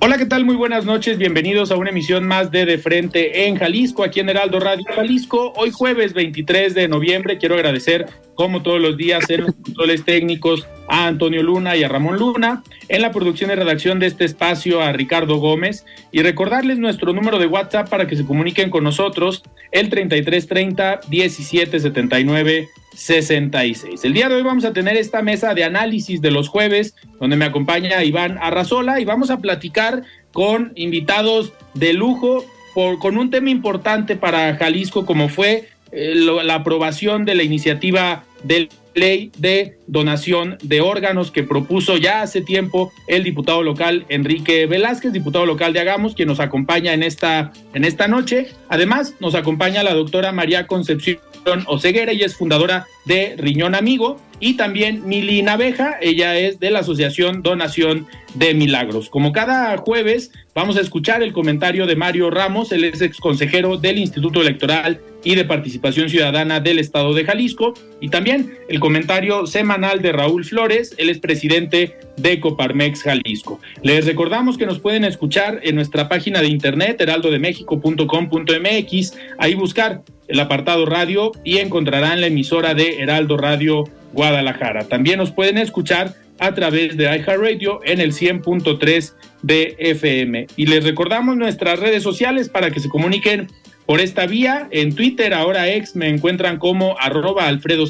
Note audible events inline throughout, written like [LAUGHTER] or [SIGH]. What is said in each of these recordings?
Hola, ¿qué tal? Muy buenas noches. Bienvenidos a una emisión más de De Frente en Jalisco, aquí en Heraldo Radio Jalisco. Hoy jueves 23 de noviembre quiero agradecer, como todos los días, en los controles técnicos a Antonio Luna y a Ramón Luna, en la producción y redacción de este espacio a Ricardo Gómez y recordarles nuestro número de WhatsApp para que se comuniquen con nosotros, el 3330 1779 66. El día de hoy vamos a tener esta mesa de análisis de los jueves, donde me acompaña Iván Arrazola y vamos a platicar con invitados de lujo por, con un tema importante para Jalisco, como fue eh, la aprobación de la iniciativa del ley de donación de órganos que propuso ya hace tiempo el diputado local Enrique Velázquez, diputado local de Agamos, quien nos acompaña en esta, en esta noche. Además, nos acompaña la doctora María Concepción Oseguera, ella es fundadora de Riñón Amigo, y también Mili Naveja, ella es de la Asociación Donación de Milagros. Como cada jueves, vamos a escuchar el comentario de Mario Ramos, él es ex consejero del Instituto Electoral y de Participación Ciudadana del Estado de Jalisco, y también el comentario semanal de Raúl Flores, él es presidente de Coparmex Jalisco. Les recordamos que nos pueden escuchar en nuestra página de internet heraldodemexico.com.mx, ahí buscar el apartado radio y encontrarán la emisora de Heraldo Radio Guadalajara. También nos pueden escuchar a través de iHeartRadio en el 100.3 de FM. Y les recordamos nuestras redes sociales para que se comuniquen por esta vía. En Twitter, ahora ex, me encuentran como arroba Alfredo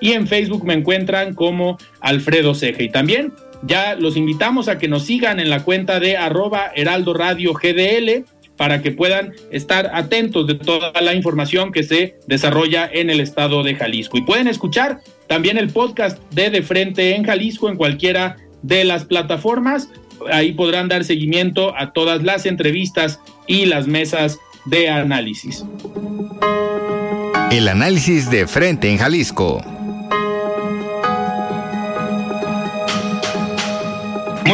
y en Facebook me encuentran como Alfredo Ceja. Y también ya los invitamos a que nos sigan en la cuenta de arroba Heraldo Radio GDL para que puedan estar atentos de toda la información que se desarrolla en el estado de Jalisco. Y pueden escuchar también el podcast de De Frente en Jalisco en cualquiera de las plataformas. Ahí podrán dar seguimiento a todas las entrevistas y las mesas de análisis. El análisis de Frente en Jalisco.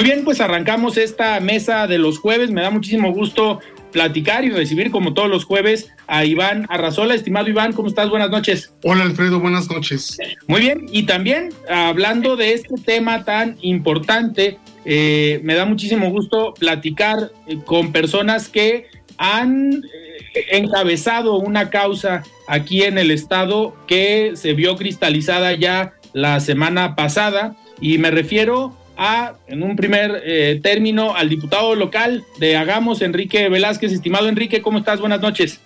Muy bien, pues arrancamos esta mesa de los jueves. Me da muchísimo gusto platicar y recibir como todos los jueves a Iván Arrazola. Estimado Iván, ¿cómo estás? Buenas noches. Hola Alfredo, buenas noches. Muy bien, y también hablando de este tema tan importante, eh, me da muchísimo gusto platicar eh, con personas que han eh, encabezado una causa aquí en el estado que se vio cristalizada ya la semana pasada y me refiero a, en un primer eh, término, al diputado local de Hagamos, Enrique Velázquez. Estimado Enrique, ¿cómo estás? Buenas noches.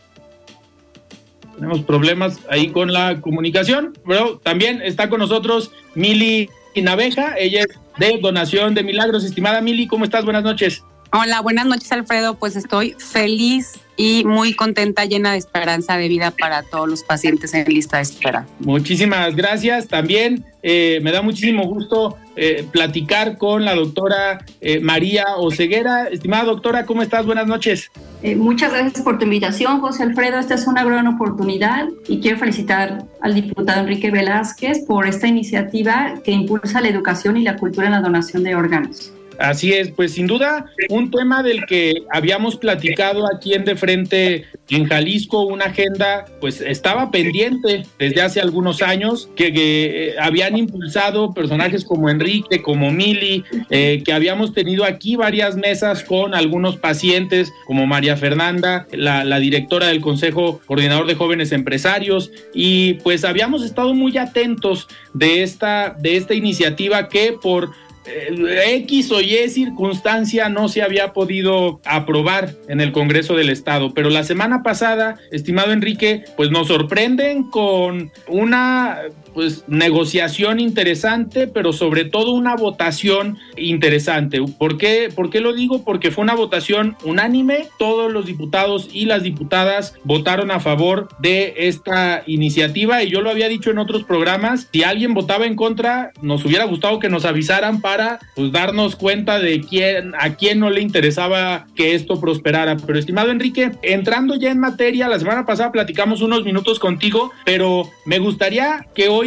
Tenemos problemas ahí con la comunicación, pero también está con nosotros Mili Naveja, ella es de Donación de Milagros. Estimada Mili, ¿cómo estás? Buenas noches. Hola, buenas noches Alfredo, pues estoy feliz y muy contenta, llena de esperanza de vida para todos los pacientes en lista de espera. Muchísimas gracias. También eh, me da muchísimo gusto eh, platicar con la doctora eh, María Oceguera. Estimada doctora, ¿cómo estás? Buenas noches. muchas gracias por tu invitación, José Alfredo. Esta es una gran oportunidad y quiero felicitar al diputado Enrique Velázquez por esta iniciativa que impulsa la educación y la cultura en la donación de órganos. Así es, pues sin duda un tema del que habíamos platicado aquí en De Frente en Jalisco, una agenda pues estaba pendiente desde hace algunos años, que, eh, habían impulsado personajes como Enrique, como Mili, eh, que habíamos tenido aquí varias mesas con algunos pacientes como María Fernanda, la, la directora del Consejo Coordinador de Jóvenes Empresarios, y pues habíamos estado muy atentos de esta, de esta iniciativa que por X o Y circunstancia no se había podido aprobar en el Congreso del Estado. Pero la semana pasada, estimado Enrique, pues nos sorprenden con una pues negociación interesante, pero sobre todo una votación interesante. ¿Por qué, ¿Por qué lo digo? Porque fue una votación unánime. Todos los diputados y las diputadas votaron a favor de esta iniciativa y yo lo había dicho en otros programas. Si alguien votaba en contra, nos hubiera gustado que nos avisaran para pues, darnos cuenta de quién, a quién no le interesaba que esto prosperara. Pero estimado Enrique, entrando ya en materia, la semana pasada platicamos unos minutos contigo, pero me gustaría que hoy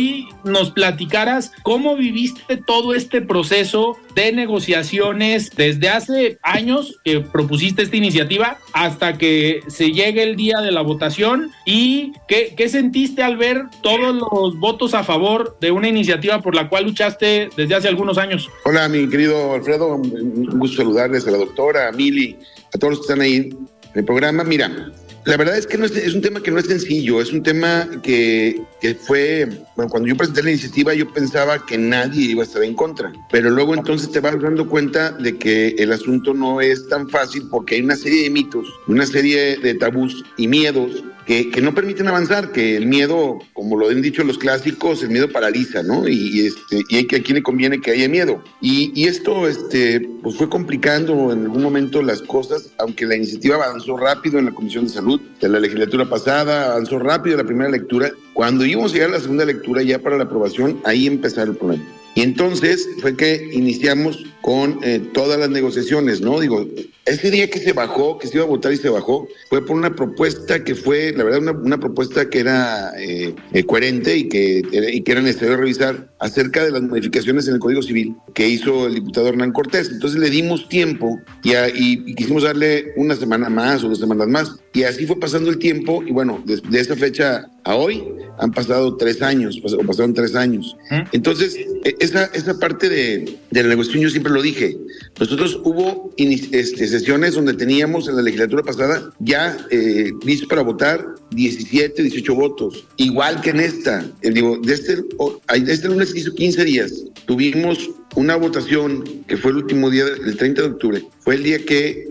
nos platicaras cómo viviste todo este proceso de negociaciones desde hace años que propusiste esta iniciativa hasta que se llegue el día de la votación y qué, qué sentiste al ver todos los votos a favor de una iniciativa por la cual luchaste desde hace algunos años. Hola, mi querido Alfredo, un gusto saludarles a la doctora, a Mili, a todos los que están ahí en el programa. Mira, la verdad es que no es, es, un tema que no es sencillo, es un tema que, que, fue, bueno, cuando yo presenté la iniciativa yo pensaba que nadie iba a estar en contra, pero luego entonces te vas dando cuenta de que el asunto no es tan fácil porque hay una serie de mitos, una serie de tabús y miedos que, que, no permiten avanzar, que el miedo, como lo han dicho los clásicos, el miedo paraliza, ¿no? Y, este, y hay que a quién le conviene que haya miedo. Y, y, esto, este, pues fue complicando en algún momento las cosas, aunque la iniciativa avanzó rápido en la Comisión de Salud de la legislatura pasada, avanzó rápido la primera lectura. Cuando íbamos a llegar a la segunda lectura ya para la aprobación, ahí empezó el problema. Y entonces fue que iniciamos con eh, todas las negociaciones, ¿no? Digo, ese día que se bajó, que se iba a votar y se bajó, fue por una propuesta que fue, la verdad, una, una propuesta que era eh, eh, coherente y que, y que era necesario revisar acerca de las modificaciones en el Código Civil que hizo el diputado Hernán Cortés. Entonces le dimos tiempo y, a, y, y quisimos darle una semana más o dos semanas más. Y así fue pasando el tiempo y bueno, desde de esa fecha a hoy han pasado tres años, o pasaron tres años. Entonces, esa, esa parte de, de la negociación yo siempre lo dije. Nosotros hubo este, sesiones donde teníamos en la legislatura pasada ya eh, listos para votar 17, 18 votos. Igual que en esta. Eh, digo, de este, de este lunes hizo 15 días. Tuvimos una votación que fue el último día, el 30 de octubre. Fue el día que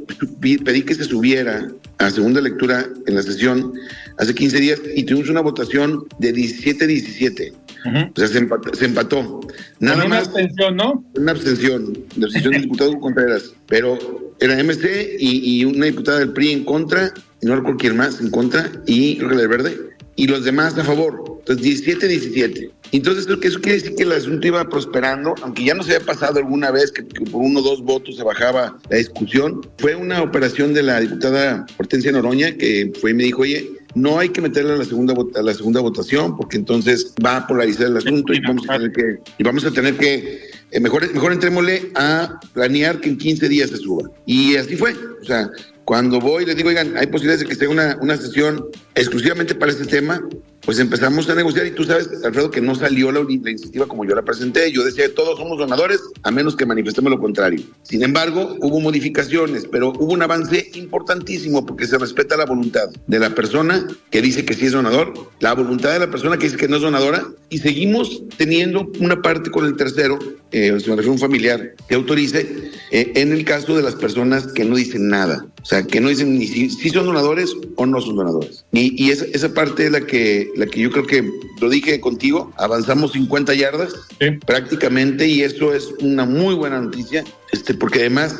pedí que se subiera a segunda lectura en la sesión hace 15 días y tuvimos una votación de 17-17. Uh -huh. O sea, se empató. Se empató. Nada una más, abstención, ¿no? Una abstención. La abstención del diputado Contreras. Pero era MC y, y, una diputada del PRI en contra, y no recuerdo quién más en contra, y creo que la del Verde, y los demás a favor. Entonces, 17-17. Entonces, creo que eso quiere decir que el asunto iba prosperando, aunque ya no se había pasado alguna vez que, que por uno o dos votos se bajaba la discusión. Fue una operación de la diputada Hortensia Noroña que fue y me dijo, oye, no hay que meterle a la segunda a la segunda votación porque entonces va a polarizar el asunto y vamos a tener que y vamos a tener que eh, mejor mejor entrémosle a planear que en 15 días se suba. Y así fue o sea cuando voy les digo oigan hay posibilidades de que esté una una sesión exclusivamente para este tema pues empezamos a negociar y tú sabes, Alfredo, que no salió la, la, iniciativa como yo la presenté. Yo decía, todos somos donadores, a menos que manifestemos lo contrario. Sin embargo, hubo modificaciones, pero hubo un avance importantísimo porque se respeta la voluntad de la persona que dice que sí es donador, la voluntad de la persona que dice que no es donadora, y seguimos teniendo una parte con el tercero, eh, un familiar, que autorice, eh, en el caso de las personas que no dicen nada. O sea, que no dicen ni si, son donadores o no son donadores. Y, esa parte es la que la que yo creo que lo dije contigo, avanzamos 50 yardas sí. prácticamente y eso es una muy buena noticia, este, porque además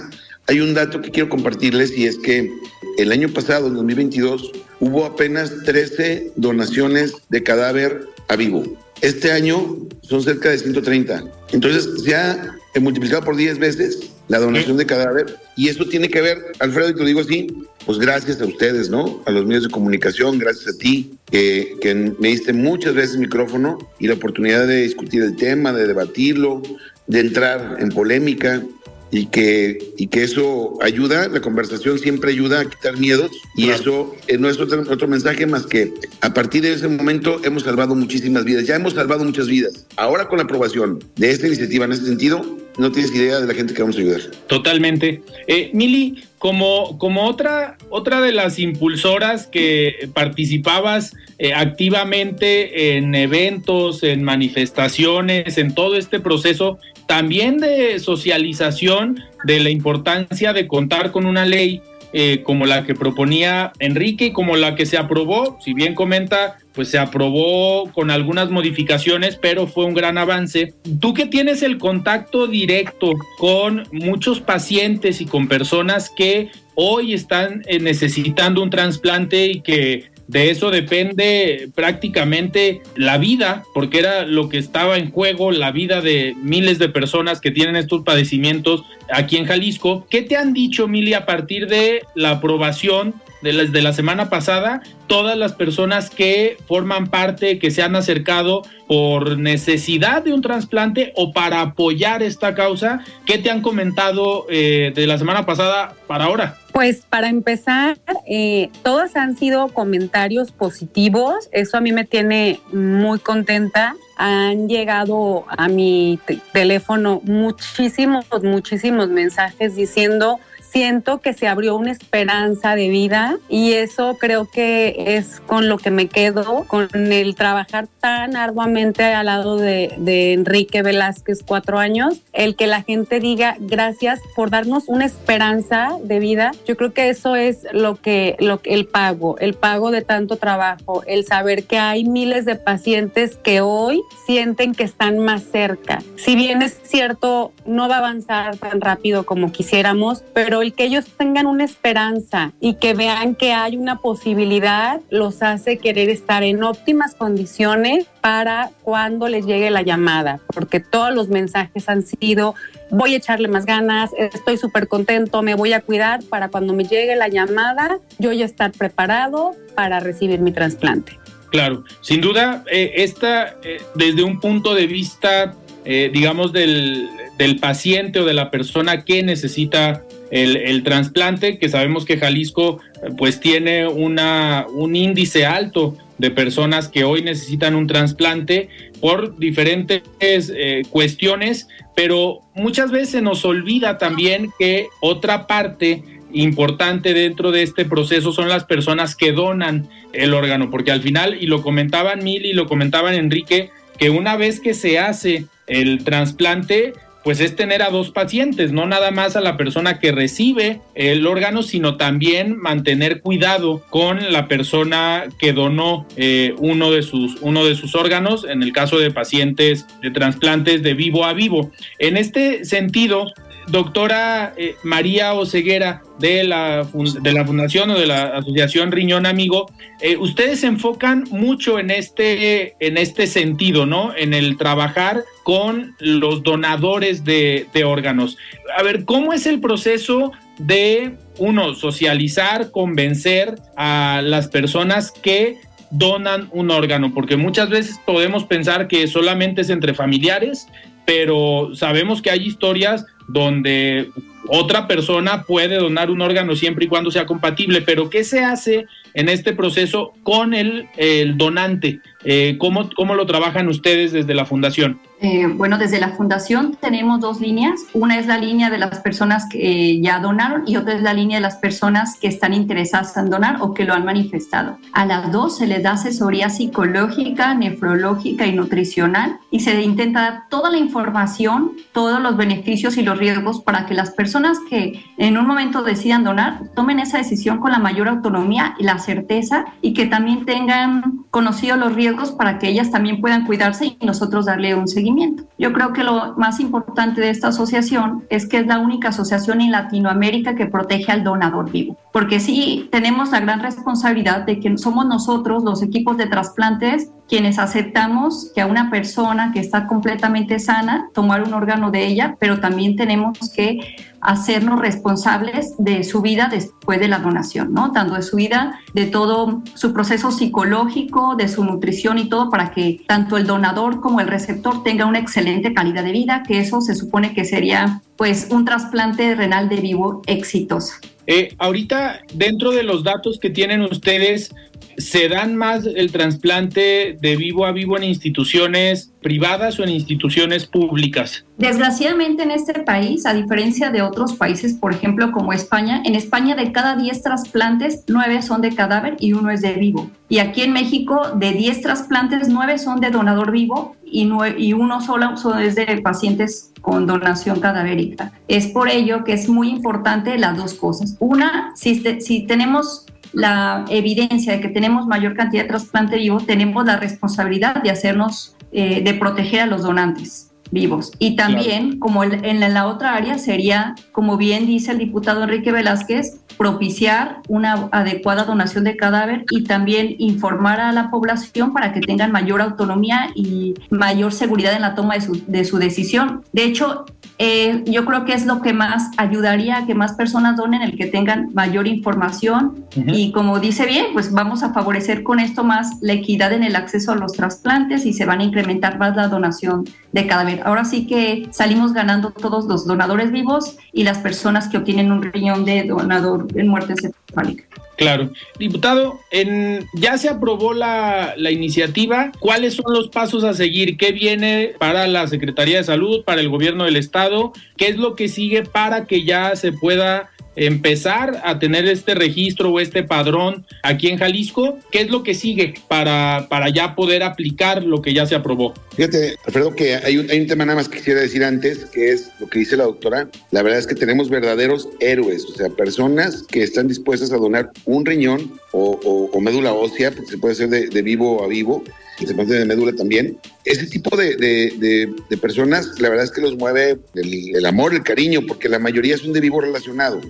hay un dato que quiero compartirles y es que el año pasado, en 2022, hubo apenas 13 donaciones de cadáver a vivo. Este año son cerca de 130. Entonces se ha multiplicado por 10 veces la donación de cadáver. Y eso tiene que ver, Alfredo, y te lo digo así, pues gracias a ustedes, ¿no? A los medios de comunicación, gracias a ti, que, que me diste muchas veces micrófono y la oportunidad de discutir el tema, de debatirlo, de entrar en polémica y que, y que eso ayuda, la conversación siempre ayuda a quitar miedos y claro. eso eh, no es otro, otro, mensaje más que a partir de ese momento hemos salvado muchísimas vidas, ya hemos salvado muchas vidas. Ahora con la aprobación de esta iniciativa en ese sentido, no tienes idea de la gente que vamos a ayudar. Totalmente. Eh, Mili, como, como otra, otra de las impulsoras que participabas eh, activamente en eventos, en manifestaciones, en todo este proceso, también de socialización de la importancia de contar con una ley eh, como la que proponía Enrique y como la que se aprobó, si bien comenta, pues se aprobó con algunas modificaciones, pero fue un gran avance. Tú que tienes el contacto directo con muchos pacientes y con personas que hoy están eh, necesitando un trasplante y que de eso depende prácticamente la vida, porque era lo que estaba en juego, la vida de miles de personas que tienen estos padecimientos aquí en Jalisco. ¿Qué te han dicho, Mili, a partir de la aprobación de la, de la semana pasada, todas las personas que forman parte, que se han acercado por necesidad de un trasplante o para apoyar esta causa, ¿qué te han comentado eh, de la semana pasada para ahora? Pues para empezar, eh, todos han sido comentarios positivos, eso a mí me tiene muy contenta. Han llegado a mi teléfono muchísimos, muchísimos mensajes diciendo siento que se abrió una esperanza de vida y eso creo que es con lo que me quedo, con el trabajar tan arduamente al lado de, Enrique Velázquez cuatro años, el que la gente diga gracias por darnos una esperanza de vida. Yo creo que eso es lo que, lo el pago, el pago de tanto trabajo, el saber que hay miles de pacientes que hoy sienten que están más cerca. Si bien es cierto, no va a avanzar tan rápido como quisiéramos, pero el que ellos tengan una esperanza y que vean que hay una posibilidad los hace querer estar en óptimas condiciones para cuando les llegue la llamada, porque todos los mensajes han sido, voy a echarle más ganas, estoy súper contento, me voy a cuidar para cuando me llegue la llamada, yo ya estar preparado para recibir mi trasplante. Claro, sin duda, eh, esta, eh, desde un punto de vista, eh, digamos, del, del paciente o de la persona que necesita el, trasplante, que sabemos que Jalisco pues tiene una, un índice alto de personas que hoy necesitan un trasplante por diferentes eh, cuestiones, pero muchas veces se nos olvida también que otra parte importante dentro de este proceso son las personas que donan el órgano, porque al final, y lo comentaban Mil y lo comentaban Enrique, que una vez que se hace el trasplante, pues es tener a dos pacientes, no nada más a la persona que recibe el órgano, sino también mantener cuidado con la persona que donó eh, uno, de sus, uno de sus órganos, en el caso de pacientes de trasplantes de vivo a vivo. En este sentido, doctora eh, María Oceguera de la, de la Fundación o de la Asociación Riñón Amigo, eh, ustedes se enfocan mucho en este, en este sentido, ¿no? En el trabajar con los donadores de, de órganos. A ver, ¿cómo es el proceso de, uno, socializar, convencer a las personas que donan un órgano, porque muchas veces podemos pensar que solamente es entre familiares, pero sabemos que hay historias donde otra persona puede donar un órgano siempre y cuando sea compatible, pero ¿qué se hace en este proceso con el, donante? Eh, ¿cómo, ¿Cómo lo trabajan ustedes desde la fundación? Eh, bueno, desde la fundación tenemos dos líneas. Una es la línea de las personas que ya donaron y otra es la línea de las personas que están interesadas en donar o que lo han manifestado. A las dos se les da asesoría psicológica, nefrológica y nutricional y se intenta dar toda la información, todos los beneficios y los riesgos para que las personas que en un momento decidan donar tomen esa decisión con la mayor autonomía y la certeza y que también tengan conocido los riesgos para que ellas también puedan cuidarse y nosotros darle un seguimiento. Yo creo que lo más importante de esta asociación es que es la única asociación en Latinoamérica que protege al donador vivo, porque sí tenemos la gran responsabilidad de que somos nosotros, los equipos de trasplantes, quienes aceptamos que a una persona que está completamente sana, tomar un órgano de ella, pero también tenemos que hacernos responsables de su vida después de la donación, ¿no? Tanto de su vida, de todo su proceso psicológico, de su nutrición y todo, para que tanto el donador como el receptor tenga una excelente calidad de vida, que eso se supone que sería pues un trasplante renal de vivo exitoso. Eh, ahorita, dentro de los datos que tienen ustedes, ¿Se dan más el trasplante de vivo a vivo en instituciones privadas o en instituciones públicas? Desgraciadamente en este país, a diferencia de otros países, por ejemplo como España, en España de cada 10 trasplantes, 9 son de cadáver y uno es de vivo. Y aquí en México, de 10 trasplantes, 9 son de donador vivo y, y uno solo es de pacientes con donación cadavérica. Es por ello que es muy importante las dos cosas. Una, si, tenemos la evidencia de que tenemos mayor cantidad de trasplante vivo, tenemos la responsabilidad de hacernos, eh, de proteger a los donantes vivos. Y también, como en la otra área, sería, como bien dice el diputado Enrique Velázquez, propiciar una adecuada donación de cadáver y también informar a la población para que tengan mayor autonomía y mayor seguridad en la toma de su, de su decisión. De hecho, eh, yo creo que es lo que más ayudaría a que más personas donen, el que tengan mayor información y como dice bien, pues vamos a favorecer con esto más la equidad en el acceso a los trasplantes y se van a incrementar más la donación de cadáver. Ahora sí que salimos ganando todos los donadores vivos y las personas que obtienen un riñón de donador en muerte encefálica. Claro. Diputado, en, ya se aprobó la, la, iniciativa. ¿Cuáles son los pasos a seguir? ¿Qué viene para la Secretaría de Salud, para el gobierno del Estado? ¿Qué es lo que sigue para que ya se pueda empezar a tener este registro o este padrón aquí en Jalisco? ¿Qué es lo que sigue para, para ya poder aplicar lo que ya se aprobó? Fíjate, Alfredo, que hay un, hay un tema nada más que quisiera decir antes, que es lo que dice la doctora. La verdad es que tenemos verdaderos héroes, o sea, personas que están dispuestas a donar un riñón o, médula ósea, porque se puede hacer de, vivo a vivo, se puede hacer de médula también. Ese tipo de, de, personas, la verdad es que los mueve el, el amor, el cariño, porque la mayoría son de vivo relacionado.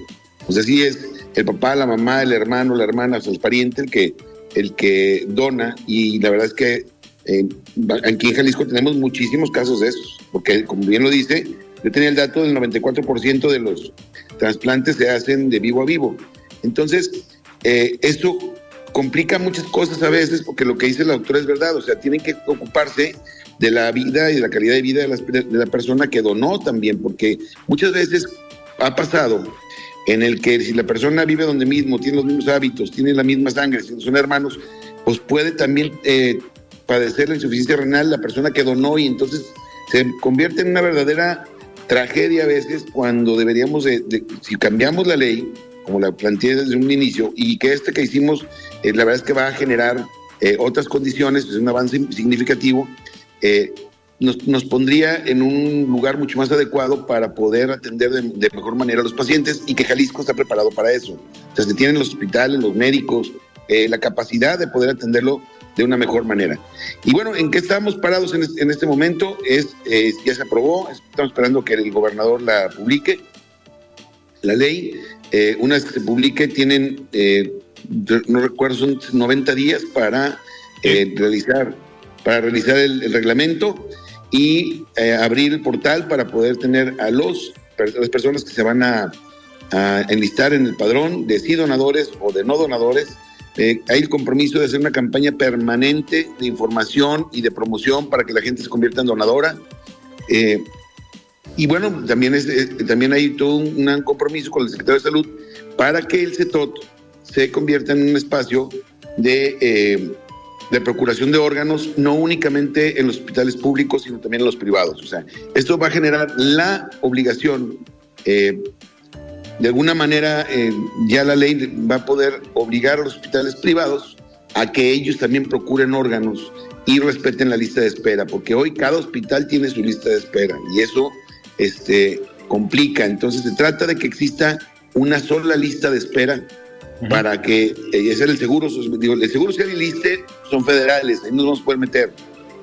O sea, sí es el papá, la mamá, el hermano, la hermana, o sea, el pariente el que, el que dona y la verdad es que eh, aquí en Jalisco tenemos muchísimos casos de esos, porque como bien lo dice, yo tenía el dato del 94% de los trasplantes se hacen de vivo a vivo. Entonces, eh, esto complica muchas cosas a veces porque lo que dice la doctora es verdad, o sea, tienen que ocuparse de la vida y de la calidad de vida de la, de persona que donó también, porque muchas veces ha pasado en el que si la persona vive donde mismo, tiene los mismos hábitos, tiene la misma sangre, son hermanos, pues puede también eh, padecer la insuficiencia renal la persona que donó y entonces se convierte en una verdadera tragedia a veces cuando deberíamos, de, si cambiamos la ley, como la planteé desde un inicio, y que este que hicimos, eh, la verdad es que va a generar eh, otras condiciones, es un avance significativo, eh, nos, pondría en un lugar mucho más adecuado para poder atender de, mejor manera a los pacientes y que Jalisco está preparado para eso. O se tienen los hospitales, los médicos, eh, la capacidad de poder atenderlo de una mejor manera. Y bueno, ¿en qué estamos parados en, este momento? Es, ya se aprobó, estamos esperando que el gobernador la publique, la ley. Eh, una vez que se publique, tienen, eh, no recuerdo, son 90 días para realizar para realizar el reglamento y eh, abrir el portal para poder tener a los, las personas que se van a, enlistar en el padrón de sí donadores o de no donadores. Eh, hay el compromiso de hacer una campaña permanente de información y de promoción para que la gente se convierta en donadora. Eh, y bueno, también, es, también hay todo un, compromiso con el secretario de Salud para que el CETOT se convierta en un espacio de de procuración de órganos, no únicamente en los hospitales públicos, sino también en los privados. O sea, esto va a generar la obligación, eh, de alguna manera eh, ya la ley va a poder obligar a los hospitales privados a que ellos también procuren órganos y respeten la lista de espera, porque hoy cada hospital tiene su lista de espera y eso este, complica. Entonces se trata de que exista una sola lista de espera para que eh, es el seguro, digo, el seguro social y el ISTE son federales, ahí no nos pueden meter.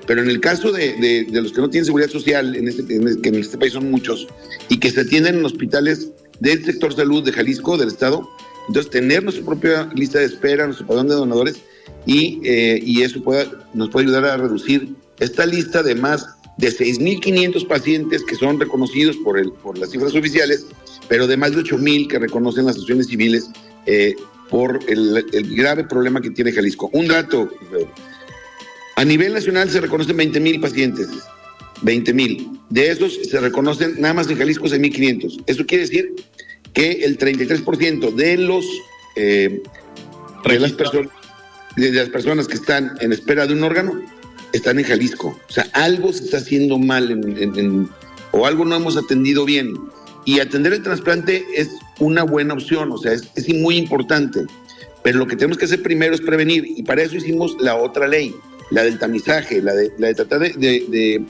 Pero en el caso de, de, los que no tienen seguridad social, en este, en que en este país son muchos, y que se atienden en hospitales del sector salud de Jalisco, del Estado, entonces tener nuestra propia lista de espera, nuestro padrón de donadores, y, eh, y eso puede, nos puede ayudar a reducir esta lista de más de 6.500 pacientes que son reconocidos por, el, por las cifras oficiales, pero de más de 8.000 que reconocen las asociaciones civiles eh, por el, grave problema que tiene Jalisco. Un dato, a nivel nacional se reconocen 20 mil pacientes, 20 mil. De esos se reconocen nada más en Jalisco 6.500. Eso quiere decir que el 33% de los eh, de las, personas, de las personas que están en espera de un órgano están en Jalisco. O sea, algo se está haciendo mal o algo no hemos atendido bien. Y atender el trasplante es una buena opción, o sea, es, muy importante. Pero lo que tenemos que hacer primero es prevenir y para eso hicimos la otra ley. la del tamizaje, la de, tratar de,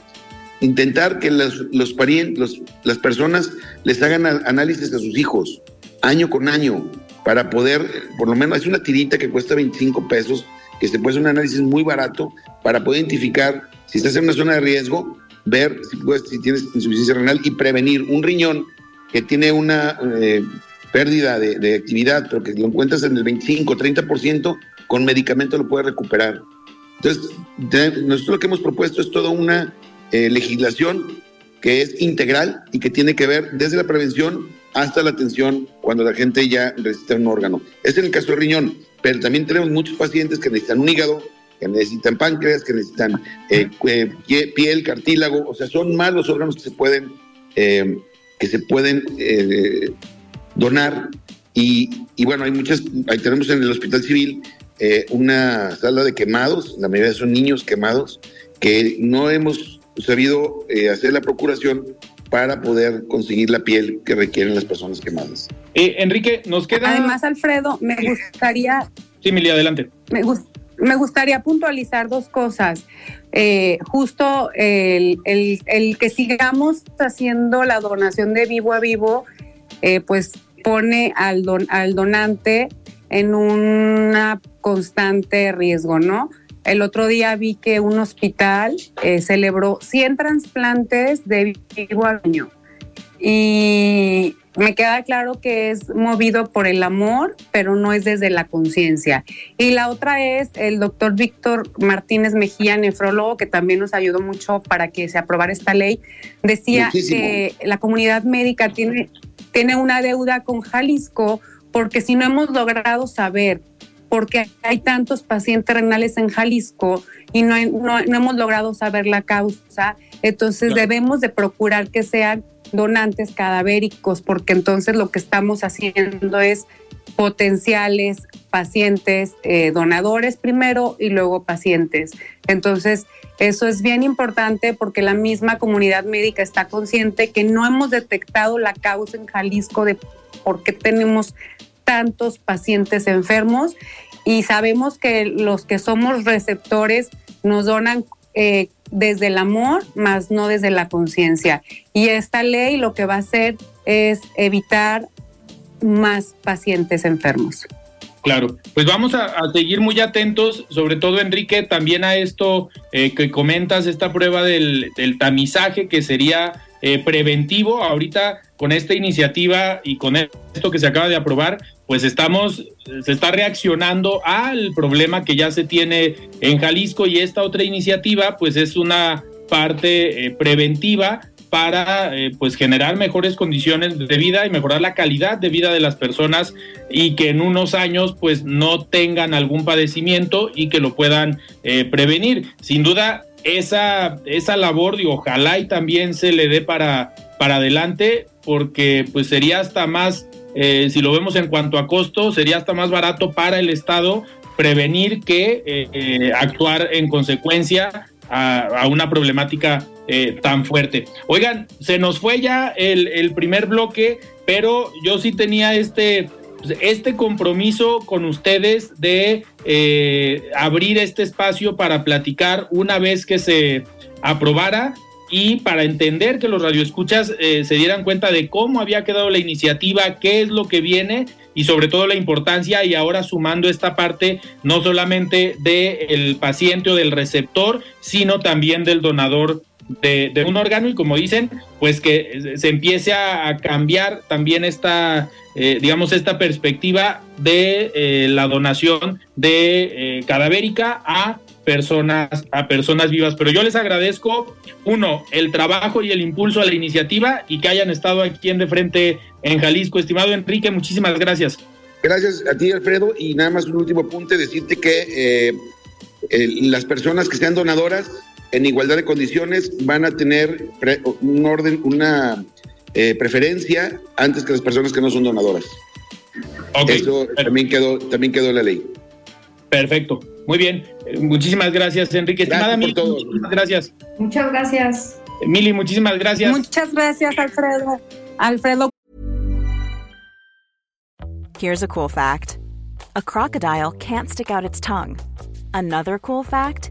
intentar que las personas les hagan análisis a sus hijos año con año para poder, por lo menos, es una tirita que cuesta 25 pesos, que se puede hacer un análisis muy barato para poder identificar si estás en una zona de riesgo, ver si, si tienes insuficiencia renal y prevenir un riñón que tiene una eh, pérdida de, de, actividad, pero que lo encuentras en el 25, 30%, con medicamento lo puedes recuperar. Entonces, nosotros lo que hemos propuesto es toda una eh, legislación que es integral y que tiene que ver desde la prevención hasta la atención cuando la gente ya necesita un órgano. Es en el caso del riñón, pero también tenemos muchos pacientes que necesitan un hígado, que necesitan páncreas, que necesitan eh, eh, piel, cartílago, o sea, son más los órganos que se pueden, que se pueden donar. Y, y, bueno, hay muchas, ahí tenemos en el Hospital Civil eh, una sala de quemados, la mayoría son niños quemados, que no hemos sabido eh, hacer la procuración para poder conseguir la piel que requieren las personas quemadas. Eh, Enrique, nos queda... Además, Alfredo, me gustaría... Sí, Mili, adelante. Me, me gustaría puntualizar dos cosas. justo el, el, el, que sigamos haciendo la donación de vivo a vivo, pues pone al, don, al donante en una constante riesgo, ¿no? El otro día vi que un hospital eh, celebró 100 trasplantes de vivo al año. Y me queda claro que es movido por el amor, pero no es desde la conciencia. Y la otra es el doctor Víctor Martínez Mejía, nefrólogo, que también nos ayudó mucho para que se aprobara esta ley, decía que la comunidad médica tiene, tiene una deuda con Jalisco porque si no hemos logrado saber por qué hay tantos pacientes renales en Jalisco y no, no, hemos logrado saber la causa, entonces debemos de procurar que sean donantes cadavéricos, porque entonces lo que estamos haciendo es potenciales pacientes eh, donadores primero y luego pacientes. Entonces, eso es bien importante porque la misma comunidad médica está consciente que no hemos detectado la causa en Jalisco de por qué tenemos tantos pacientes enfermos y sabemos que los que somos receptores nos donan eh, desde el amor, más no desde la conciencia. Y esta ley lo que va a hacer es evitar más pacientes enfermos. Claro, pues vamos a, seguir muy atentos, sobre todo Enrique, también a esto eh, que comentas, esta prueba del, del tamizaje que sería eh, preventivo. Ahorita con esta iniciativa y con esto que se acaba de aprobar, pues estamos, se está reaccionando al problema que ya se tiene en Jalisco y esta otra iniciativa, pues es una parte eh, preventiva para eh, pues generar mejores condiciones de vida y mejorar la calidad de vida de las personas y que en unos años pues no tengan algún padecimiento y que lo puedan prevenir. Sin duda esa, esa labor, y ojalá y también se le dé para, para adelante, porque pues sería hasta más, eh, si lo vemos en cuanto a costo, sería hasta más barato para el Estado prevenir que eh, eh, actuar en consecuencia a, una problemática tan fuerte. Oigan, se nos fue ya el, el primer bloque, pero yo sí tenía este este compromiso con ustedes de eh, abrir este espacio para platicar una vez que se aprobara y para entender que los radioescuchas eh, se dieran cuenta de cómo había quedado la iniciativa, qué es lo que viene y sobre todo la importancia y ahora sumando esta parte no solamente del paciente o del receptor, sino también del donador de, un órgano y como dicen, pues que se empiece a, cambiar también esta, eh, digamos, esta perspectiva de eh, la donación de eh, cadavérica a personas, a personas vivas. Pero yo les agradezco, uno, el trabajo y el impulso a la iniciativa y que hayan estado aquí en De Frente en Jalisco. Estimado Enrique, muchísimas gracias. Gracias a ti, Alfredo. Y nada más un último apunte, decirte que las personas que sean donadoras en igualdad de condiciones van a tener un orden, una eh, preferencia antes que las personas que no son donadoras. Eso también quedó, también quedó en la ley. Perfecto. Muy bien. Muchísimas gracias, Enrique. Estimada Mili, muchísimas gracias. Muchas gracias. Mili, muchísimas gracias. Muchas gracias, Alfredo. Alfredo. Here's a cool fact. A crocodile can't stick out its tongue. Another cool fact.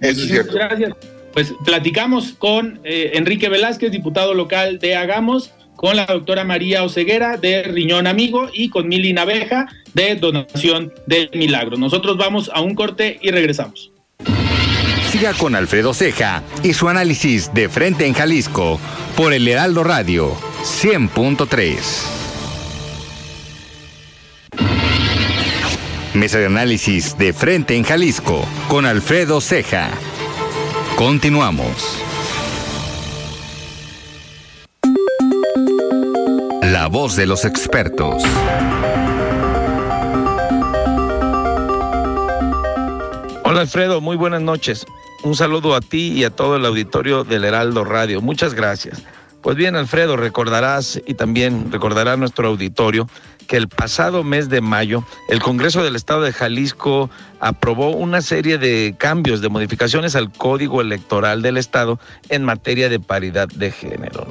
Eso es cierto. Gracias. Pues platicamos con eh, Enrique Velázquez, diputado local de Hagamos, con la doctora María Oceguera de Riñón Amigo y con Mili Naveja de Donación del Milagro. Nosotros vamos a un corte y regresamos. Siga con Alfredo Ceja y su análisis de frente en Jalisco por el Heraldo Radio 100.3. Mesa de análisis de frente en Jalisco con Alfredo Ceja. Continuamos. La voz de los expertos. Hola Alfredo, muy buenas noches. Un saludo a ti y a todo el auditorio del Heraldo Radio. Muchas gracias. Pues bien, Alfredo, recordarás y también recordará nuestro auditorio que el pasado mes de mayo el Congreso del Estado de Jalisco aprobó una serie de cambios, de modificaciones al Código Electoral del Estado en materia de paridad de género.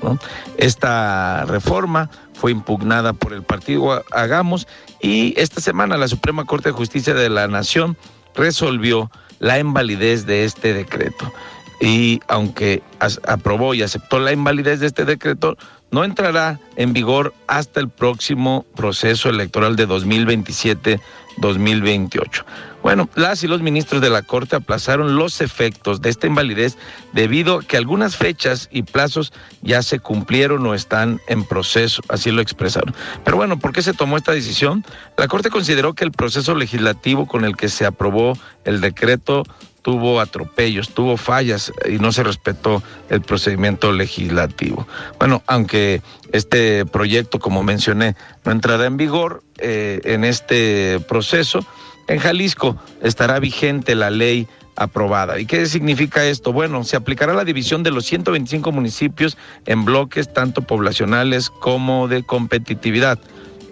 Esta reforma fue impugnada por el partido Hagamos y esta semana la Suprema Corte de Justicia de la Nación resolvió la invalidez de este decreto. Y aunque aprobó y aceptó la invalidez de este decreto, no entrará en vigor hasta el próximo proceso electoral de 2027-2028. Bueno, las y los ministros de la Corte aplazaron los efectos de esta invalidez debido a que algunas fechas y plazos ya se cumplieron o están en proceso, así lo expresaron. Pero bueno, ¿por qué se tomó esta decisión? La Corte consideró que el proceso legislativo con el que se aprobó el decreto tuvo atropellos, tuvo fallas y no se respetó el procedimiento legislativo. Bueno, aunque este proyecto, como mencioné, no entrará en vigor eh, en este proceso, en Jalisco estará vigente la ley aprobada. ¿Y qué significa esto? Bueno, se aplicará la división de los 125 municipios en bloques tanto poblacionales como de competitividad.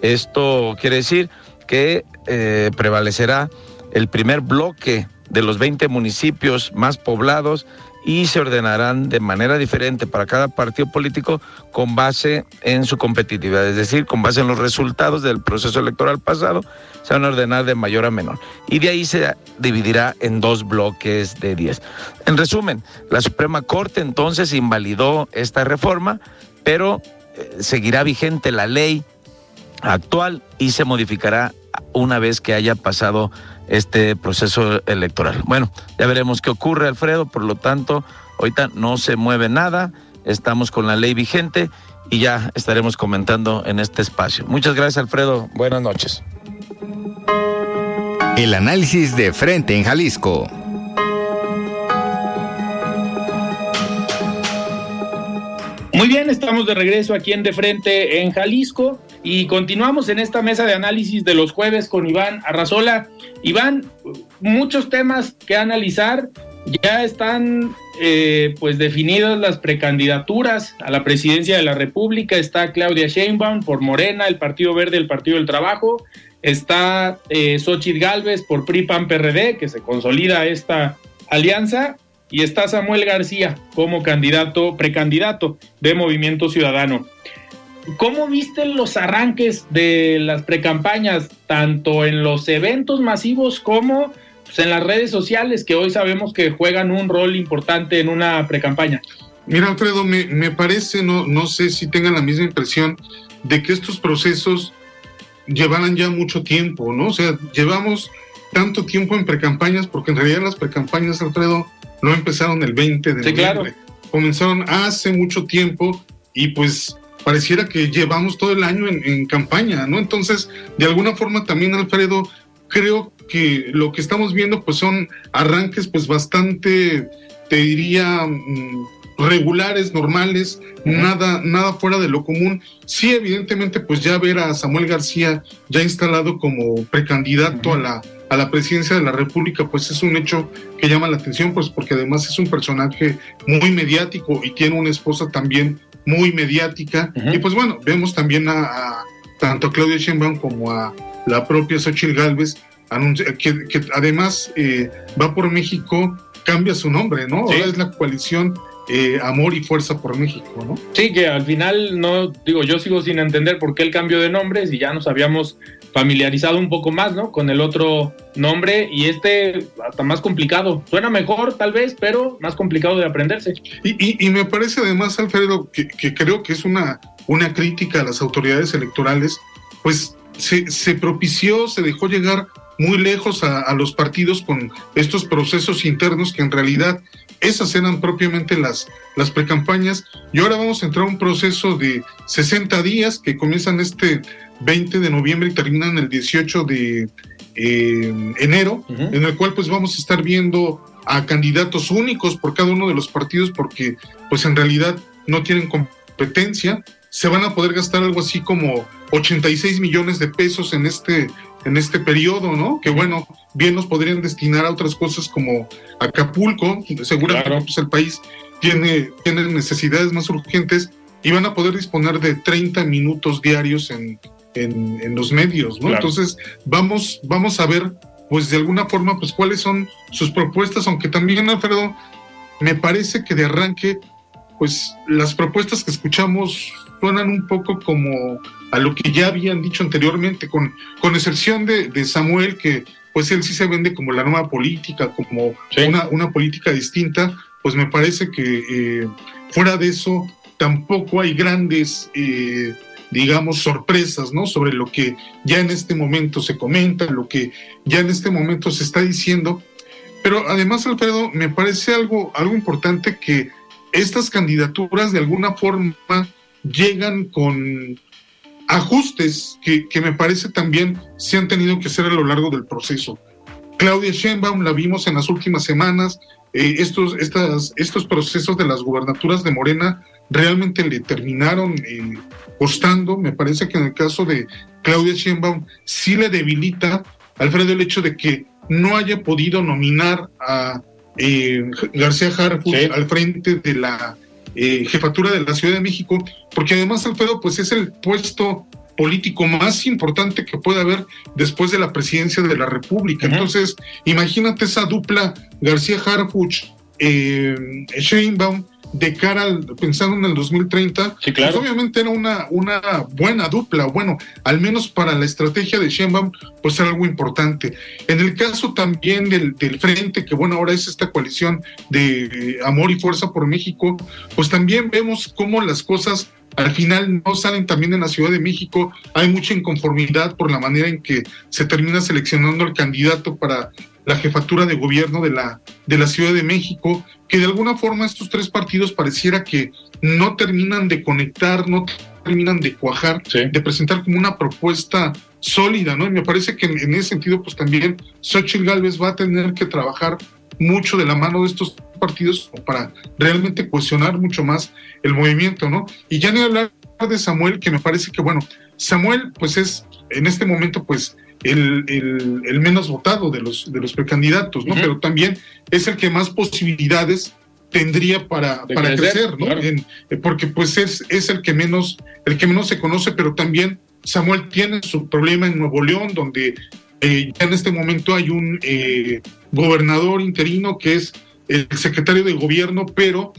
Esto quiere decir que eh, prevalecerá el primer bloque de los 20 municipios más poblados y se ordenarán de manera diferente para cada partido político con base en su competitividad, es decir, con base en los resultados del proceso electoral pasado, se van a ordenar de mayor a menor. Y de ahí se dividirá en dos bloques de 10. En resumen, la Suprema Corte entonces invalidó esta reforma, pero eh, seguirá vigente la ley actual y se modificará una vez que haya pasado este proceso electoral. Bueno, ya veremos qué ocurre, Alfredo, por lo tanto, ahorita no se mueve nada, estamos con la ley vigente y ya estaremos comentando en este espacio. Muchas gracias, Alfredo. Buenas noches. El análisis de frente en Jalisco. Muy bien, estamos de regreso aquí en De Frente en Jalisco y continuamos en esta mesa de análisis de los jueves con Iván Arrazola. Iván, muchos temas que analizar. Ya están eh, pues definidas las precandidaturas a la presidencia de la República. Está Claudia Sheinbaum por Morena, el Partido Verde, el Partido del Trabajo. Está eh, Xochitl Galvez por PRI PAN PRD, que se consolida esta alianza y está Samuel García como candidato, precandidato de Movimiento Ciudadano. ¿Cómo viste los arranques de las precampañas, tanto en los eventos masivos como pues, en las redes sociales, que hoy sabemos que juegan un rol importante en una precampaña? Mira, Alfredo, me, me parece, no, no sé si tengan la misma impresión, de que estos procesos llevaran ya mucho tiempo, ¿no? O sea, llevamos tanto tiempo en precampañas, porque en realidad las precampañas, Alfredo, no empezaron el 20 de Sí, claro. noviembre. Comenzaron hace mucho tiempo y pues pareciera que llevamos todo el año en, en campaña, ¿no? Entonces, de alguna forma también, Alfredo, creo que lo que estamos viendo pues son arranques pues bastante, te diría, mm, regulares, normales, nada, nada fuera de lo común. Sí, evidentemente, pues ya ver a Samuel García ya instalado como precandidato a la a la presidencia de la República, pues es un hecho que llama la atención, pues porque además es un personaje muy mediático y tiene una esposa también muy mediática. Y pues bueno, vemos también a, a tanto a Claudia Sheinbaum como a la propia Xochitl Galvez, que, que además eh, va por México, cambia su nombre, ¿no? Sí. Ahora es la coalición eh, Amor y Fuerza por México, ¿no? Sí, que al final no, digo, yo sigo sin entender por qué el cambio de nombres y ya nos habíamos familiarizado un poco más, ¿no? Con el otro nombre y este hasta más complicado. Suena mejor tal vez, pero más complicado de aprenderse. Y, me parece además, Alfredo, que, creo que es una, una crítica a las autoridades electorales, pues se, se propició, se dejó llegar muy lejos a los partidos con estos procesos internos que en realidad esas eran propiamente las, las precampañas y ahora vamos a entrar a un proceso de 60 días que comienzan este 20 de noviembre y terminan el 18 de eh, enero, en el cual pues vamos a estar viendo a candidatos únicos por cada uno de los partidos porque pues en realidad no tienen competencia. Se van a poder gastar algo así como 86 millones de pesos en este, en este periodo, ¿no? Que bueno, bien los podrían destinar a otras cosas como Acapulco, seguramente pues, el país tiene, tiene necesidades más urgentes y van a poder disponer de 30 minutos diarios en, en, en los medios, ¿no? Claro. Entonces, vamos, vamos a ver, pues de alguna forma, pues cuáles son sus propuestas, aunque también, Alfredo, me parece que de arranque, pues las propuestas que escuchamos suenan un poco como a lo que ya habían dicho anteriormente, con, con excepción de, de Samuel, que pues él sí se vende como la nueva política, como una, una política distinta, pues me parece que eh, fuera de eso tampoco hay grandes, eh, digamos, sorpresas, ¿no? Sobre lo que ya en este momento se comenta, lo que ya en este momento se está diciendo. Pero además, Alfredo, me parece algo, algo importante que estas candidaturas de alguna forma llegan con ajustes que, que me parece también se han tenido que hacer a lo largo del proceso. Claudia Sheinbaum la vimos en las últimas semanas, eh, estos, estas, estos procesos de las gubernaturas de Morena realmente le terminaron eh, costando, me parece que en el caso de Claudia Sheinbaum sí le debilita, Alfredo, el hecho de que no haya podido nominar a eh, García Harfuch al frente de la eh, jefatura de la Ciudad de México, porque además Alfredo pues es el puesto político más importante que puede haber después de la presidencia de la República. Entonces, imagínate esa dupla García Harfuch, eh, Sheinbaum, de cara al, pensando en el 2030, Sí, claro. pues obviamente era una, una buena dupla, bueno, al menos para la estrategia de Sheinbaum, pues era algo importante. En el caso también del, del frente, que bueno, ahora es esta coalición de eh, Amor y Fuerza por México, pues también vemos cómo las cosas al final no salen también en la Ciudad de México. Hay mucha inconformidad por la manera en que se termina seleccionando el candidato para la jefatura de gobierno de la, de la Ciudad de México, que de alguna forma estos tres partidos pareciera que no terminan de conectar, no terminan de cuajar, de presentar como una propuesta sólida, ¿no? Y me parece que en, en ese sentido, pues también Xochitl Galvez va a tener que trabajar mucho de la mano de estos partidos para realmente cuestionar mucho más el movimiento, ¿no? Y ya ni hablar de Samuel, que me parece que, bueno, Samuel, pues es en este momento, pues, el, el- el menos votado de los, de los precandidatos, ¿no? Pero también es el que más posibilidades tendría para, para crecer, crecer, ¿no? claro. En- eh, porque pues es, es el que menos, el que menos se conoce, pero también Samuel tiene su problema en Nuevo León, donde eh, ya en este momento hay un eh, gobernador interino que es el secretario de gobierno, pero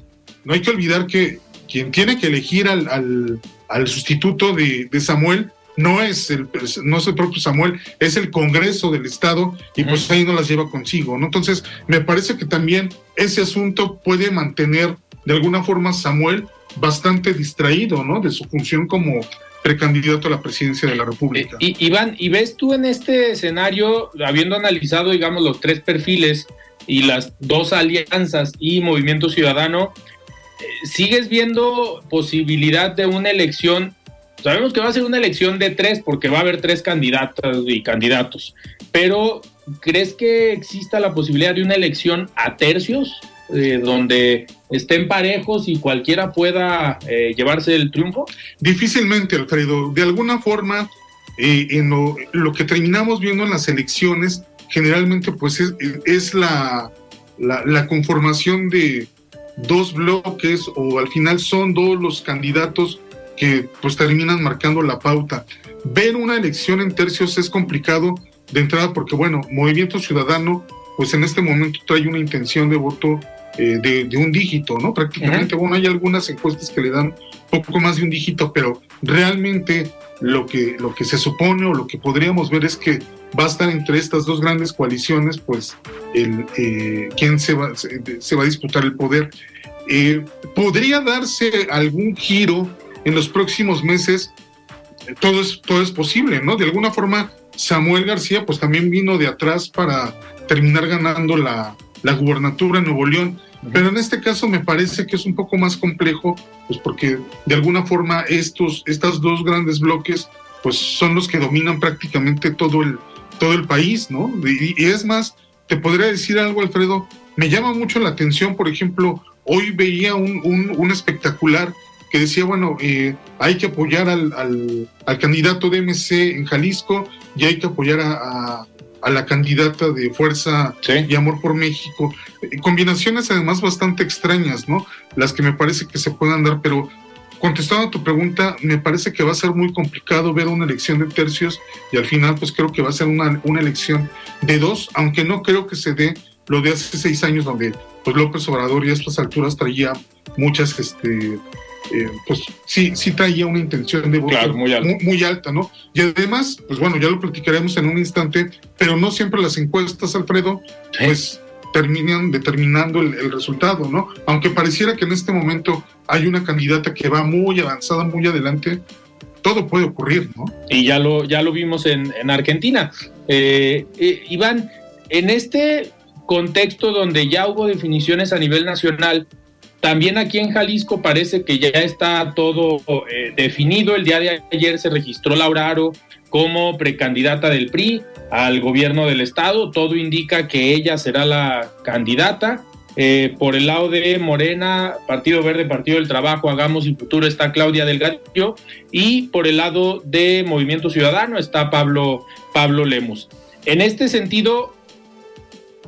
no hay que olvidar que quien tiene que elegir al, al- al sustituto de, de Samuel no es, el, no es el propio Samuel, es el Congreso del Estado y pues ahí no las lleva consigo, ¿no? Entonces, me parece que también ese asunto puede mantener de alguna forma Samuel bastante distraído, ¿no? De su función como precandidato a la presidencia de la República. Eh, Iván, ¿y ves tú en este escenario, habiendo analizado, digamos, los tres perfiles y las dos alianzas y Movimiento Ciudadano, eh, sigues viendo posibilidad de una elección? Sabemos que va a ser una elección de tres porque va a haber tres candidatas y candidatos, pero ¿crees que exista la posibilidad de una elección a tercios? Eh, donde estén parejos y cualquiera pueda eh, llevarse el triunfo? Difícilmente, Alfredo. De alguna forma, eh, en lo, que terminamos viendo en las elecciones, generalmente pues es, la, la, conformación de dos bloques o al final son dos los candidatos que pues terminan marcando la pauta. Ver una elección en tercios es complicado de entrada porque bueno, Movimiento Ciudadano pues en este momento trae una intención de voto eh, de, un dígito, ¿no? Prácticamente, bueno, hay algunas encuestas que le dan poco más de un dígito, pero realmente lo que, lo que se supone o lo que podríamos ver es que va a estar entre estas dos grandes coaliciones, pues, el, eh, quién se va, se, va a disputar el poder. Eh, podría darse algún giro en los próximos meses, todo es, todo es posible, ¿no? De alguna forma, Samuel García, pues también vino de atrás para terminar ganando la, la gubernatura en Nuevo León. Pero en este caso me parece que es un poco más complejo, pues porque de alguna forma estos, estos dos grandes bloques, pues son los que dominan prácticamente todo el, todo el país, ¿no? Y, es más, te podría decir algo, Alfredo, me llama mucho la atención, por ejemplo, hoy veía un, un, espectacular que decía, bueno, eh, hay que apoyar al, al, candidato de MC en Jalisco y hay que apoyar a a la candidata de Fuerza y Amor por México. Eh, combinaciones además bastante extrañas, ¿no? Las que me parece que se puedan dar, pero contestando a tu pregunta, me parece que va a ser muy complicado ver una elección de tercios y al final pues creo que va a ser una, una elección de dos, aunque no creo que se dé lo de hace seis años donde pues López Obrador y a estas alturas traía muchas este, eh, pues sí, sí traía una intención de voto muy, alta. ¿no? Y además, pues bueno, ya lo platicaremos en un instante, pero no siempre las encuestas, Alfredo, pues terminan determinando el, resultado, ¿no? Aunque pareciera que en este momento hay una candidata que va muy avanzada, muy adelante, todo puede ocurrir, ¿no? Y ya lo, ya lo vimos en, Argentina. Eh, eh, Iván, en este contexto donde ya hubo definiciones a nivel nacional, también aquí en Jalisco parece que ya está todo eh, definido. El día de ayer se registró Laura Aro como precandidata del PRI al gobierno del estado. Todo indica que ella será la candidata. Eh, por el lado de Morena, Partido Verde, Partido del Trabajo, Hagamos y Futuro está Claudia Delgadillo y por el lado de Movimiento Ciudadano está Pablo, Pablo Lemus. En este sentido,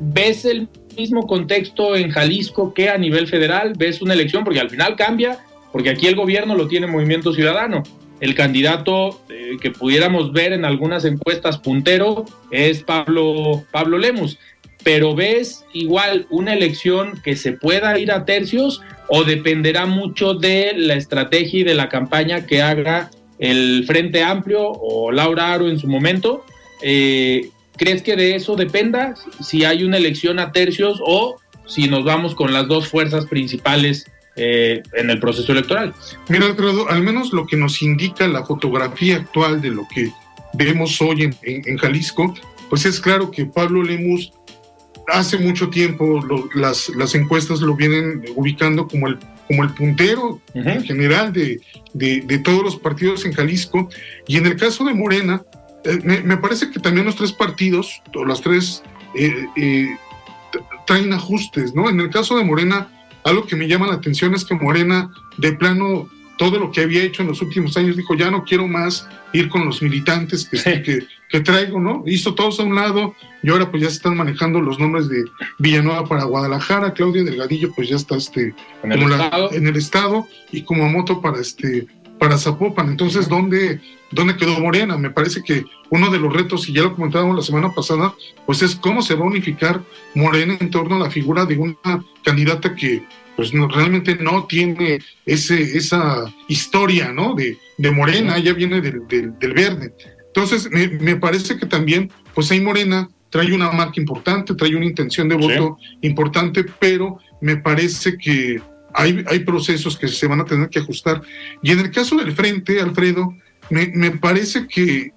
¿ves el mismo contexto en Jalisco que a nivel federal? ¿Ves una elección? Porque al final cambia, porque aquí el gobierno lo tiene Movimiento Ciudadano. El candidato eh, que pudiéramos ver en algunas encuestas puntero es Pablo, Pablo Lemus. Pero ves igual una elección que se pueda ir a tercios o dependerá mucho de la estrategia y de la campaña que haga el Frente Amplio o Laura Aro en su momento. Eh, ¿Crees que de eso dependa si hay una elección a tercios o si nos vamos con las dos fuerzas principales eh, en el proceso electoral? Mira, Alfredo, al menos lo que nos indica la fotografía actual de lo que vemos hoy en, Jalisco, pues es claro que Pablo Lemus hace mucho tiempo las, las encuestas lo vienen ubicando como el, como el puntero en general de, de, de, todos los partidos en Jalisco. Y en el caso de Morena, eh, me, parece que también los tres partidos, o los tres, eh, eh, traen ajustes, ¿no? En el caso de Morena, algo que me llama la atención es que Morena, de plano, todo lo que había hecho en los últimos años, dijo, ya no quiero más ir con los militantes que, que, traigo, ¿no? Hizo todos a un lado y ahora pues ya se están manejando los nombres de Villanueva para Guadalajara, Claudia Delgadillo pues ya está este, en, el, estado. en el estado y como moto para este para Zapopan. Entonces, ¿dónde, ¿dónde quedó Morena? Me parece que uno de los retos, y ya lo comentábamos la semana pasada, pues es cómo se va a unificar Morena en torno a la figura de una candidata que pues realmente no tiene ese, esa historia ¿no? de, de Morena, ya viene del, del, verde. Entonces, me, parece que también, pues ahí Morena trae una marca importante, trae una intención de voto importante, pero me parece que hay, procesos que se van a tener que ajustar. Y en el caso del frente, Alfredo, me, me parece que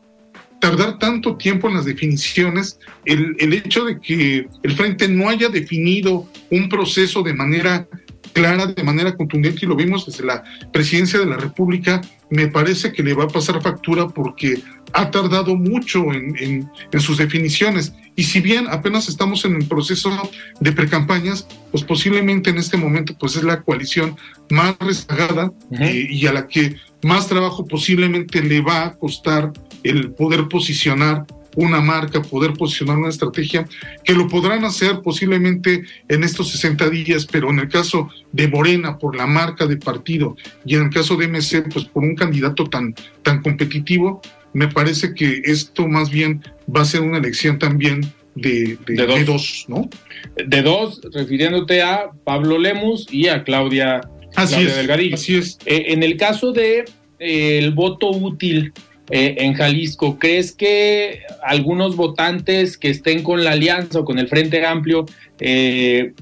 tardar tanto tiempo en las definiciones, el, el, hecho de que el frente no haya definido un proceso de manera clara, de manera contundente, y lo vimos desde la presidencia de la República, me parece que le va a pasar factura porque ha tardado mucho en, en, en sus definiciones. Y si bien apenas estamos en el proceso de precampañas, pues posiblemente en este momento pues es la coalición más rezagada uh -huh. eh, y a la que más trabajo posiblemente le va a costar el poder posicionar una marca, poder posicionar una estrategia, que lo podrán hacer posiblemente en estos 60 días, pero en el caso de Morena, por la marca de partido, y en el caso de MC, pues por un candidato tan, tan competitivo, me parece que esto más bien va a ser una elección también de, de, de, dos. de dos. ¿no? De dos, refiriéndote a Pablo Lemus y a Claudia, así Claudia es, Delgadillo. Así es. Eh, en el caso de eh, el voto útil eh, en Jalisco, ¿crees que algunos votantes que estén con la alianza o con el Frente Amplio eh,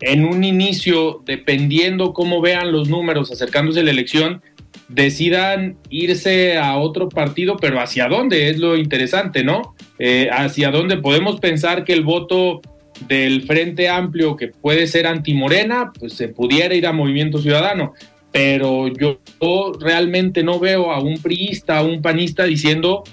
en un inicio, dependiendo cómo vean los números acercándose a la elección, decidan irse a otro partido, pero hacia dónde es lo interesante, ¿no? Eh, hacia dónde podemos pensar que el voto del Frente Amplio, que puede ser antimorena, pues se pudiera ir a Movimiento Ciudadano, pero yo, realmente no veo a un priista, a un panista diciendo,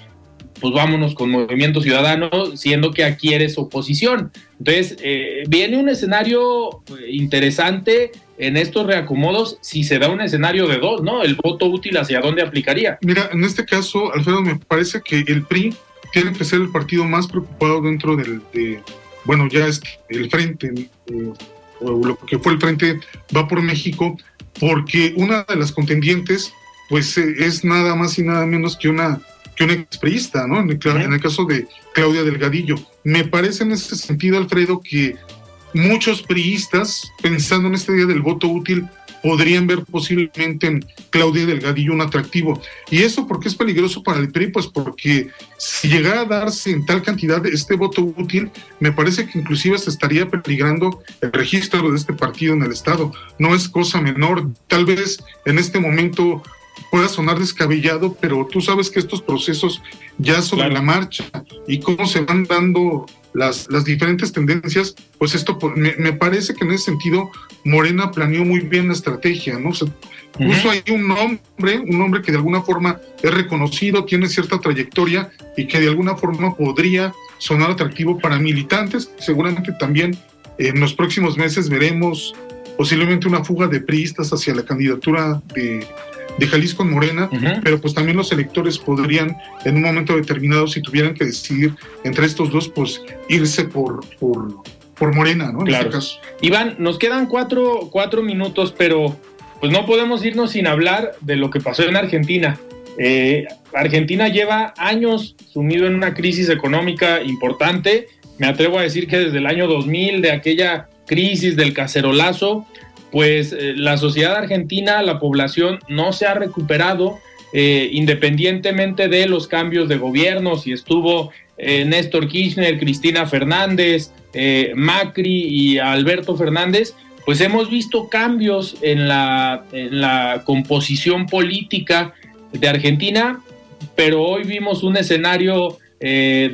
pues vámonos con Movimiento Ciudadano, siendo que aquí eres oposición. Entonces, eh, viene un escenario interesante en estos reacomodos si se da un escenario de dos, ¿no? El voto útil hacia dónde aplicaría. Mira, en este caso, Alfredo, me parece que el PRI tiene que ser el partido más preocupado dentro del, de, bueno, ya es el frente, eh, o lo que fue el frente va por México, porque una de las contendientes, pues eh, es nada más y nada menos que una que una expriista, ¿no? En el, en el, caso de Claudia Delgadillo. Me parece en ese sentido, Alfredo, que muchos priistas, pensando en este día del voto útil, podrían ver posiblemente en Claudia Delgadillo un atractivo. ¿Y eso por qué es peligroso para el PRI? Pues porque si llegara a darse en tal cantidad este voto útil, me parece que inclusive se estaría peligrando el registro de este partido en el Estado. No es cosa menor. Tal vez en este momento pueda sonar descabellado, pero tú sabes que estos procesos ya sobre claro. la marcha y cómo se van dando las, las diferentes tendencias, pues esto me, me, parece que en ese sentido Morena planeó muy bien la estrategia, ¿no? Se puso uh -huh. ahí un nombre, un nombre que de alguna forma es reconocido, tiene cierta trayectoria y que de alguna forma podría sonar atractivo para militantes. Seguramente también en los próximos meses veremos posiblemente una fuga de priistas hacia la candidatura de, de Jalisco en Morena, uh -huh. pero pues también los electores podrían en un momento determinado, si tuvieran que decidir entre estos dos, pues irse por, por, por Morena, ¿no? En claro. este caso. Iván, nos quedan cuatro, cuatro minutos, pero pues no podemos irnos sin hablar de lo que pasó en Argentina. Eh, Argentina lleva años sumido en una crisis económica importante. Me atrevo a decir que desde el año 2000, de aquella crisis del cacerolazo, pues eh, la sociedad argentina, la población no se ha recuperado eh, independientemente de los cambios de gobierno, si estuvo eh, Néstor Kirchner, Cristina Fernández, Macri y Alberto Fernández, pues hemos visto cambios en la, composición política de Argentina, pero hoy vimos un escenario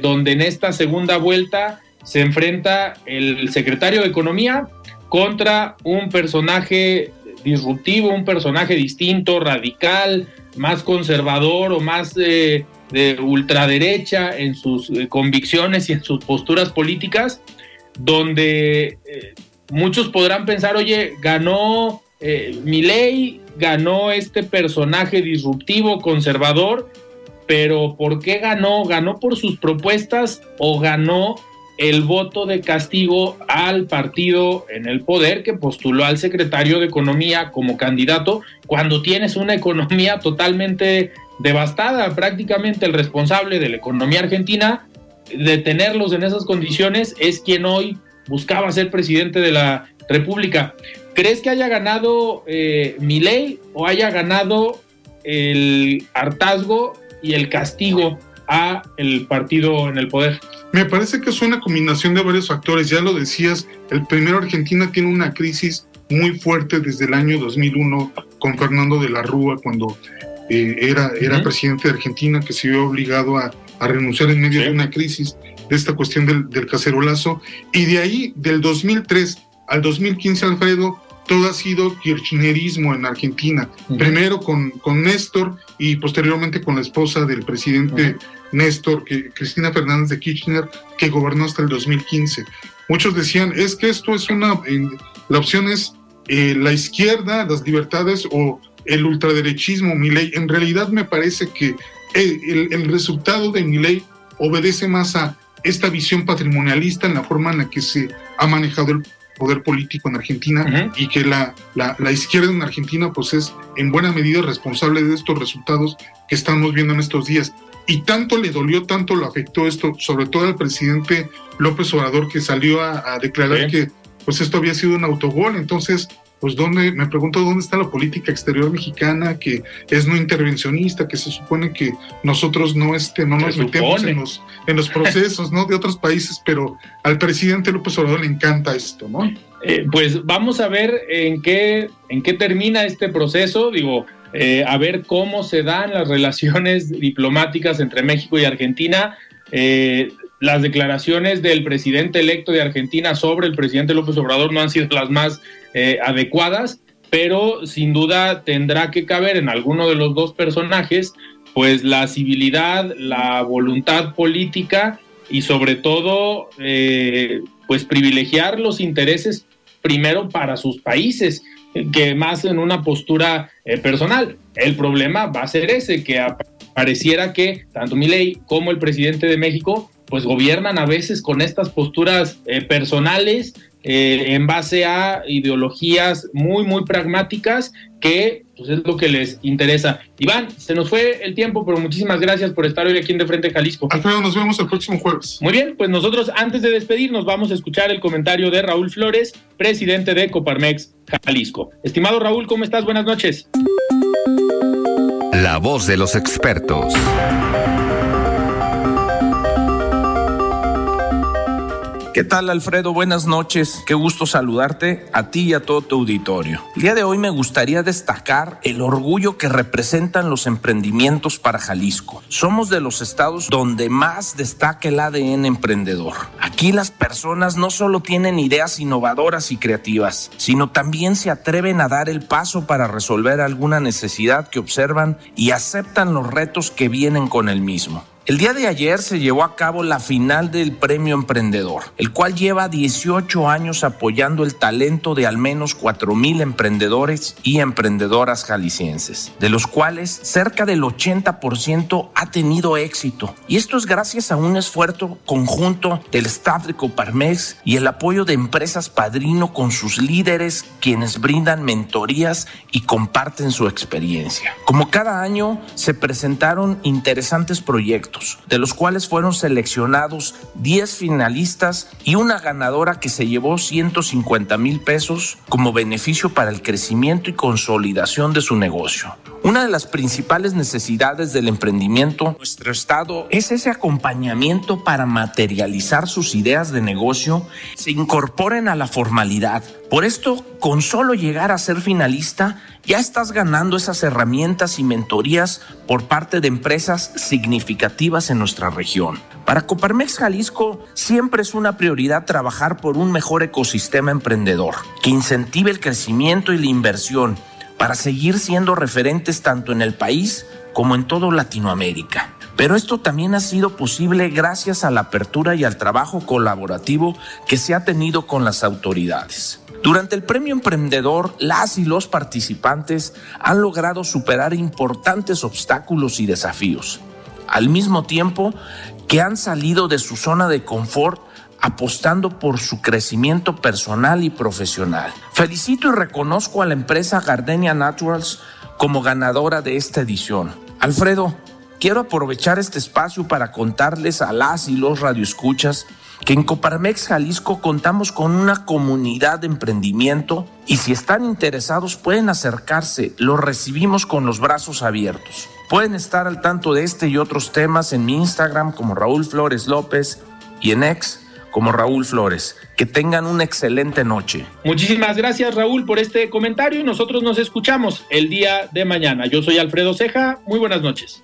donde en esta segunda vuelta se enfrenta el secretario de Economía, contra un personaje disruptivo, un personaje distinto, radical, más conservador o más eh, de ultraderecha en sus eh, convicciones y en sus posturas políticas, donde eh, muchos podrán pensar, oye, ganó eh, Milei, ganó este personaje disruptivo, conservador, pero ¿por qué ganó? ¿Ganó por sus propuestas o ganó el voto de castigo al partido en el poder que postuló al secretario de Economía como candidato cuando tienes una [LAUGHS] economía totalmente devastada, prácticamente el responsable de la economía argentina, de tenerlos en esas condiciones es quien hoy buscaba ser presidente de la República. ¿Crees que haya ganado eh, Milei o haya ganado el hartazgo y el castigo a el partido en el poder? Me parece que es una combinación de varios factores. Ya lo decías, el primero Argentina tiene una crisis muy fuerte desde el año 2001 con Fernando de la Rúa, cuando eh, era, era presidente de Argentina, que se vio obligado a, a renunciar en medio de una crisis de esta cuestión del, del, cacerolazo. Y de ahí, del 2003 al 2015, Alfredo, todo ha sido kirchnerismo en Argentina. Primero con, con Néstor y posteriormente con la esposa del presidente Néstor, que, Cristina Fernández de Kirchner, que gobernó hasta el 2015. Muchos decían, es que esto es una, la opción es eh, la izquierda, las libertades o el ultraderechismo, mi ley. En realidad me parece que el, el, resultado de mi ley obedece más a esta visión patrimonialista en la forma en la que se ha manejado el poder político en Argentina uh -huh. y que la, la, la, izquierda en Argentina pues es en buena medida responsable de estos resultados que estamos viendo en estos días. Y tanto le dolió, tanto lo afectó esto, sobre todo al presidente López Obrador que salió a, a declarar sí. que pues esto había sido un autogol. Entonces, pues dónde, me pregunto dónde está la política exterior mexicana que es no intervencionista, que se supone que nosotros no, este, no nos metemos en los, en los procesos ¿no? de otros países, pero al presidente López Obrador le encanta esto, ¿no? Eh, pues vamos a ver en qué, en qué termina este proceso, digo, eh, a ver cómo se dan las [LAUGHS] relaciones diplomáticas entre México y Argentina. Eh, las declaraciones del presidente electo de Argentina sobre el presidente López Obrador no han sido las más eh, adecuadas, pero sin duda tendrá que caber en alguno de los dos personajes, pues la civilidad, la voluntad política y sobre todo, eh, pues privilegiar los intereses primero para sus países, que más en una postura eh, personal. El problema va a ser ese, que pareciera que tanto Milei como el presidente de México pues gobiernan a veces con estas posturas eh, personales eh, en base a ideologías muy, muy pragmáticas que pues, es lo que les interesa. Iván, se nos fue el tiempo, pero muchísimas gracias por estar hoy aquí en De Frente Jalisco. Alfredo, nos vemos el próximo jueves. Muy bien, pues nosotros antes de despedirnos vamos a escuchar el comentario de Raúl Flores, presidente de Coparmex Jalisco. Estimado Raúl, ¿cómo estás? Buenas noches. La voz de los expertos. ¿Qué tal Alfredo? Buenas noches. Qué gusto saludarte a ti y a todo tu auditorio. El día de hoy me gustaría destacar el orgullo que representan los emprendimientos para Jalisco. Somos de los estados donde más destaca el ADN emprendedor. Aquí las personas no solo tienen ideas innovadoras y creativas, sino también se atreven a dar el paso para resolver alguna necesidad que observan y aceptan los retos que vienen con el mismo. El día de ayer se llevó a cabo la final del Premio Emprendedor, el cual lleva 18 años apoyando el talento de al menos 4 mil emprendedores y emprendedoras jaliscienses, de los cuales cerca del 80% ha tenido éxito. Y esto es gracias a un esfuerzo conjunto del staff de Coparmex y el apoyo de empresas padrino con sus líderes, quienes brindan mentorías y comparten su experiencia. Como cada año, se presentaron interesantes de los cuales fueron seleccionados 10 finalistas y una ganadora que se llevó 150 mil pesos como beneficio para el crecimiento y consolidación de su negocio. Una de las principales necesidades del emprendimiento en nuestro estado es ese acompañamiento para materializar sus ideas de negocio, se incorporen a la formalidad. Por esto, con solo llegar a ser finalista, ya estás ganando esas herramientas y mentorías por parte de empresas significativas en nuestra región. Para Coparmex Jalisco siempre es una prioridad trabajar por un mejor ecosistema emprendedor que incentive el crecimiento y la inversión para seguir siendo referentes tanto en el país como en todo Latinoamérica. Pero esto también ha sido posible gracias a la apertura y al trabajo colaborativo que se ha tenido con las autoridades. Durante el premio emprendedor, las y los participantes han logrado superar importantes obstáculos y desafíos, al mismo tiempo que han salido de su zona de confort apostando por su crecimiento personal y profesional. Felicito y reconozco a la empresa Gardenia Naturals como ganadora de esta edición. Alfredo, quiero aprovechar este espacio para contarles a las y los radioescuchas que en Coparmex Jalisco contamos con una comunidad de emprendimiento y si están interesados pueden acercarse, los recibimos con los brazos abiertos. Pueden estar al tanto de este y otros temas en mi Instagram como Raúl Flores López y en ex como Raúl Flores. Que tengan una excelente noche. Muchísimas gracias Raúl por este comentario y nosotros nos escuchamos el día de mañana. Yo soy Alfredo Ceja, muy buenas noches.